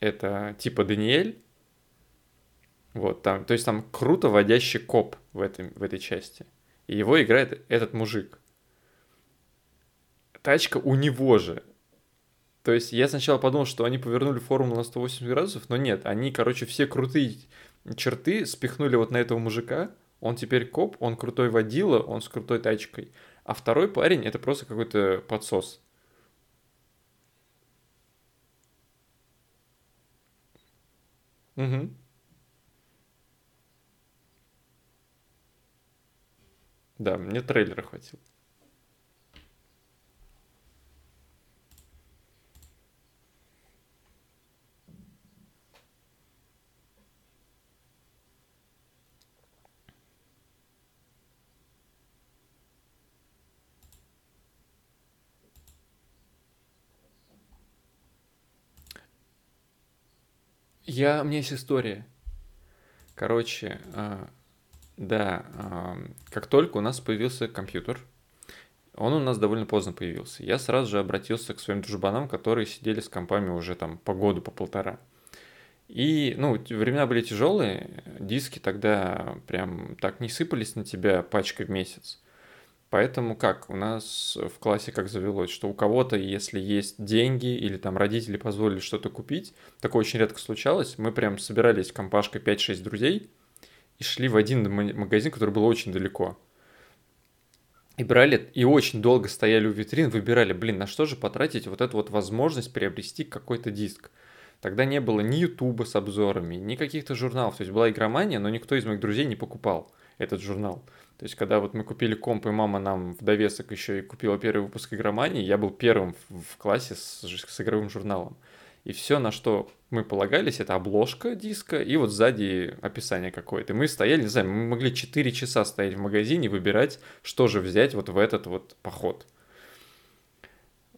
это типа Даниэль, вот там, то есть там круто водящий коп в, этой в этой части. И его играет этот мужик. Тачка у него же. То есть я сначала подумал, что они повернули формулу на 180 градусов, но нет, они, короче, все крутые черты спихнули вот на этого мужика. Он теперь коп, он крутой водила, он с крутой тачкой. А второй парень это просто какой-то подсос. Угу. Да, мне трейлера хватило. Я, у меня есть история. Короче, а, да, а, как только у нас появился компьютер, он у нас довольно поздно появился. Я сразу же обратился к своим дружбанам, которые сидели с компами уже там по году, по полтора. И, ну, времена были тяжелые, диски тогда прям так не сыпались на тебя пачкой в месяц. Поэтому как? У нас в классе как завелось, что у кого-то, если есть деньги или там родители позволили что-то купить, такое очень редко случалось, мы прям собирались компашкой 5-6 друзей и шли в один магазин, который был очень далеко. И брали, и очень долго стояли у витрин, выбирали, блин, на что же потратить вот эту вот возможность приобрести какой-то диск. Тогда не было ни Ютуба с обзорами, ни каких-то журналов. То есть была игромания, но никто из моих друзей не покупал этот журнал. То есть, когда вот мы купили комп, и мама нам в довесок еще и купила первый выпуск игромании, я был первым в, в классе с, с игровым журналом. И все, на что мы полагались, это обложка диска и вот сзади описание какое-то. Мы стояли, не знаю, мы могли 4 часа стоять в магазине и выбирать, что же взять вот в этот вот поход.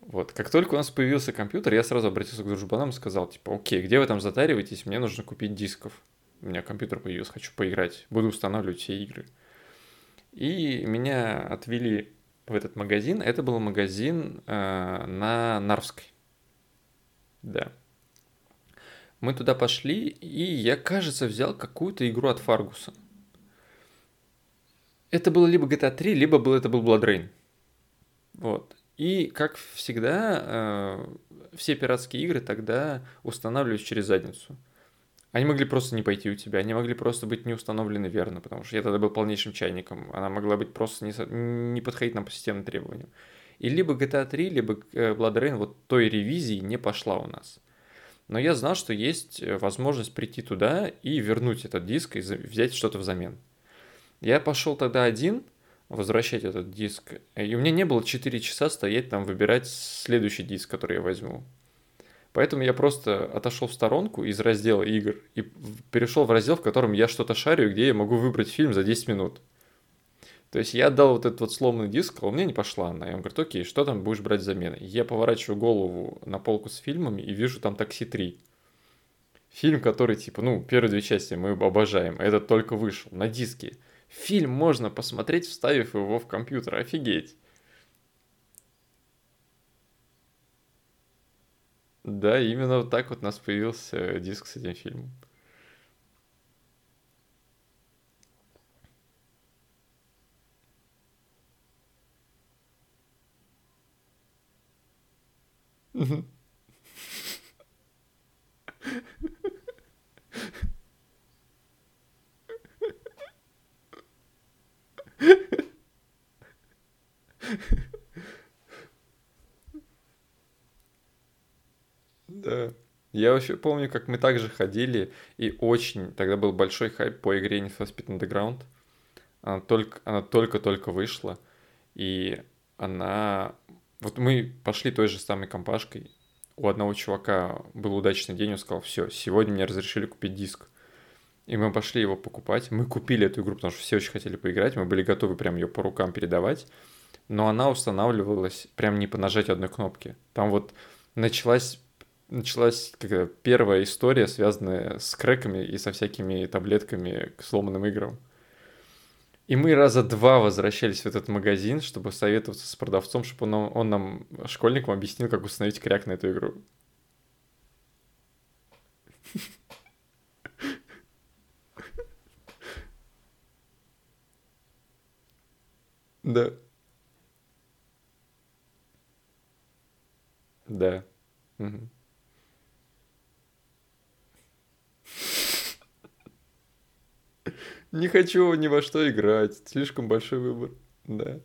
Вот, как только у нас появился компьютер, я сразу обратился к дружбанам и сказал, типа, окей, где вы там затариваетесь, мне нужно купить дисков. У меня компьютер появился, хочу поиграть, буду устанавливать все игры. И меня отвели в этот магазин. Это был магазин э, на Нарвской. Да. Мы туда пошли, и я, кажется, взял какую-то игру от Фаргуса. Это было либо GTA 3, либо был, это был Blood Rain. Вот. И, как всегда, э, все пиратские игры тогда устанавливались через задницу. Они могли просто не пойти у тебя, они могли просто быть не установлены верно, потому что я тогда был полнейшим чайником. Она могла быть просто не, не подходить нам по системным требованиям. И либо GTA 3, либо э, Blood Rain вот той ревизии не пошла у нас. Но я знал, что есть э, возможность прийти туда и вернуть этот диск и взять что-то взамен. Я пошел тогда один, возвращать этот диск. И у меня не было 4 часа стоять там, выбирать следующий диск, который я возьму. Поэтому я просто отошел в сторонку из раздела игр и перешел в раздел, в котором я что-то шарю, где я могу выбрать фильм за 10 минут. То есть я отдал вот этот вот сломанный диск, а у меня не пошла она. Я ему говорю, окей, что там будешь брать замены? Я поворачиваю голову на полку с фильмами и вижу там «Такси 3». Фильм, который, типа, ну, первые две части мы обожаем, а этот только вышел на диске. Фильм можно посмотреть, вставив его в компьютер, офигеть. Да, именно вот так вот у нас появился диск с этим фильмом. Да. Я вообще помню, как мы также ходили, и очень тогда был большой хайп по игре Need for Speed Underground. Она только, она только-только вышла, и она... Вот мы пошли той же самой компашкой, у одного чувака был удачный день, он сказал, все, сегодня мне разрешили купить диск. И мы пошли его покупать. Мы купили эту игру, потому что все очень хотели поиграть. Мы были готовы прям ее по рукам передавать. Но она устанавливалась прям не по нажатию одной кнопки. Там вот началась началась как первая история, связанная с крэками и со всякими таблетками к сломанным играм. И мы раза два возвращались в этот магазин, чтобы советоваться с продавцом, чтобы он, он нам, школьникам, объяснил, как установить кряк на эту игру. Да. Да. Угу. Не хочу ни во что играть. Слишком большой выбор. Да.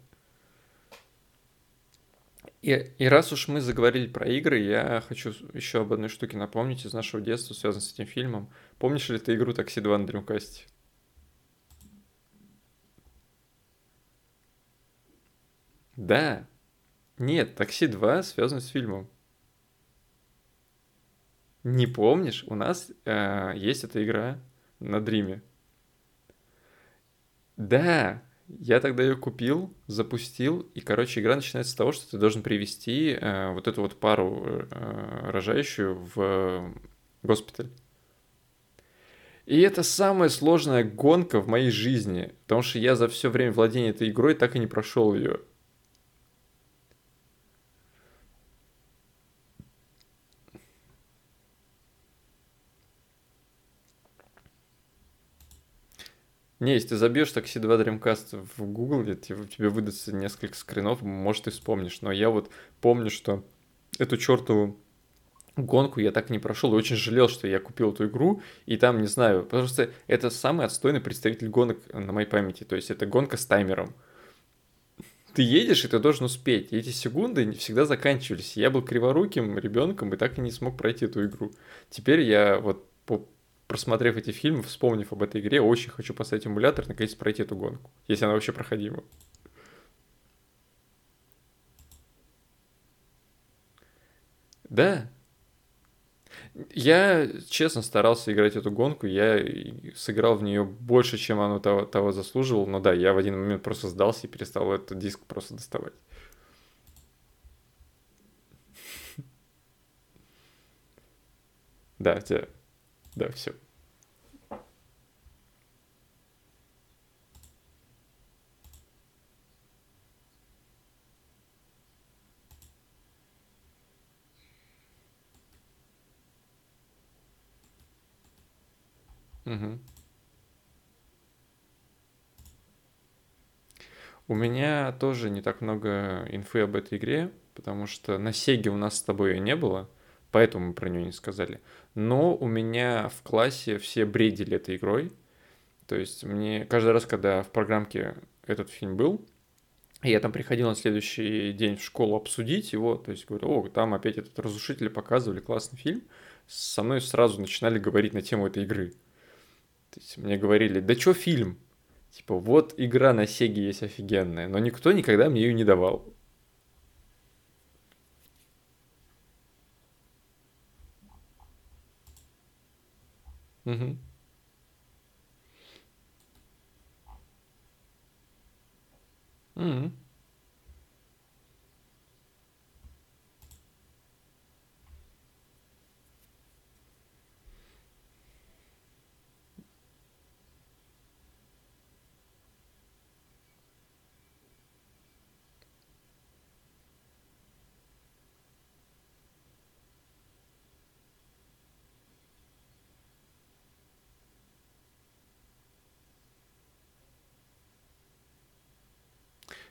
И, и раз уж мы заговорили про игры, я хочу еще об одной штуке напомнить из нашего детства, связанной с этим фильмом. Помнишь ли ты игру «Такси 2» на Dreamcast? Да. Нет, «Такси 2» связан с фильмом. Не помнишь? У нас э, есть эта игра на Дриме. Да, я тогда ее купил, запустил, и, короче, игра начинается с того, что ты должен привести э, вот эту вот пару э, рожающую в госпиталь. И это самая сложная гонка в моей жизни, потому что я за все время владения этой игрой так и не прошел ее. Не, если ты забьешь такси 2 Dreamcast в Google, тебе выдастся несколько скринов, может, ты вспомнишь. Но я вот помню, что эту чертову гонку я так не прошел и очень жалел, что я купил эту игру, и там, не знаю, потому что это самый отстойный представитель гонок на моей памяти, то есть это гонка с таймером. Ты едешь, и ты должен успеть, и эти секунды всегда заканчивались. Я был криворуким ребенком и так и не смог пройти эту игру. Теперь я вот по просмотрев эти фильмы, вспомнив об этой игре, очень хочу поставить эмулятор, наконец пройти эту гонку, если она вообще проходима. Да. Я, честно, старался играть эту гонку, я сыграл в нее больше, чем оно того, того заслуживал, но да, я в один момент просто сдался и перестал этот диск просто доставать. Да, тебя да, все. Угу. У меня тоже не так много инфы об этой игре, потому что на Сеге у нас с тобой ее не было поэтому мы про нее не сказали. Но у меня в классе все бредили этой игрой. То есть мне каждый раз, когда в программке этот фильм был, я там приходил на следующий день в школу обсудить его, то есть говорю, о, там опять этот разрушитель показывали, классный фильм, со мной сразу начинали говорить на тему этой игры. То есть мне говорили, да что фильм? Типа, вот игра на Сеге есть офигенная, но никто никогда мне ее не давал. Угу. Угу.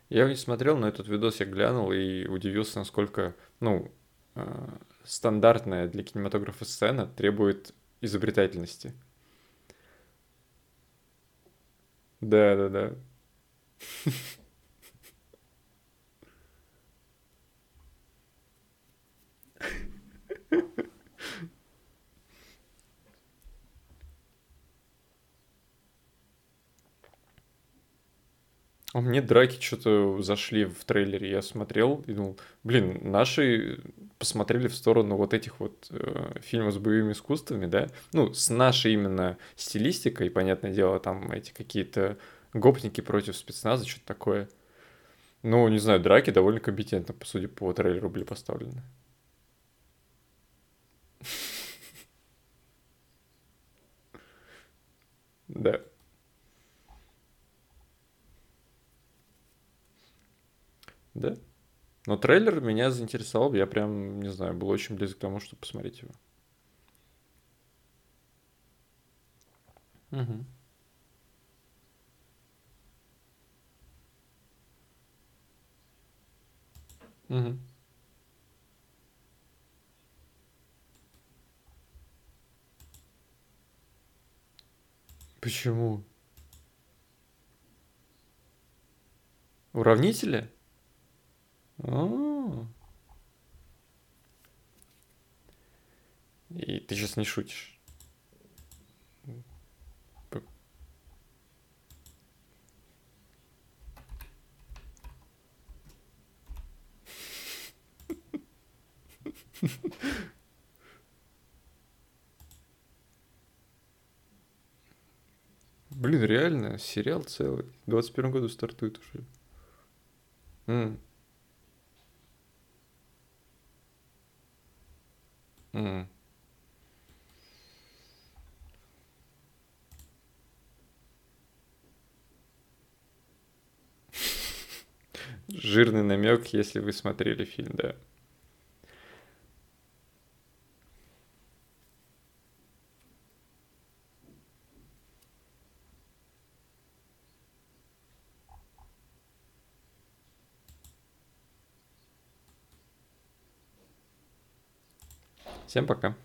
Я не смотрел, но этот видос я глянул и удивился, насколько, ну, э, стандартная для кинематографа сцена требует изобретательности. Да, да, да. А мне драки что-то зашли в трейлере, я смотрел и думал, блин, наши посмотрели в сторону вот этих вот э, фильмов с боевыми искусствами, да, ну, с нашей именно стилистикой, понятное дело, там эти какие-то гопники против спецназа, что-то такое. Ну, не знаю, драки довольно компетентно, по сути, по трейлеру были поставлены. Да. Да? Но трейлер меня заинтересовал, я прям, не знаю, был очень близок к тому, чтобы посмотреть его. Угу. Угу. Почему? Уравнители? А. И ты сейчас не шутишь. Блин, реально, сериал целый. В двадцать первом году стартует уже. М. Жирный намек, если вы смотрели фильм, да. Всем пока.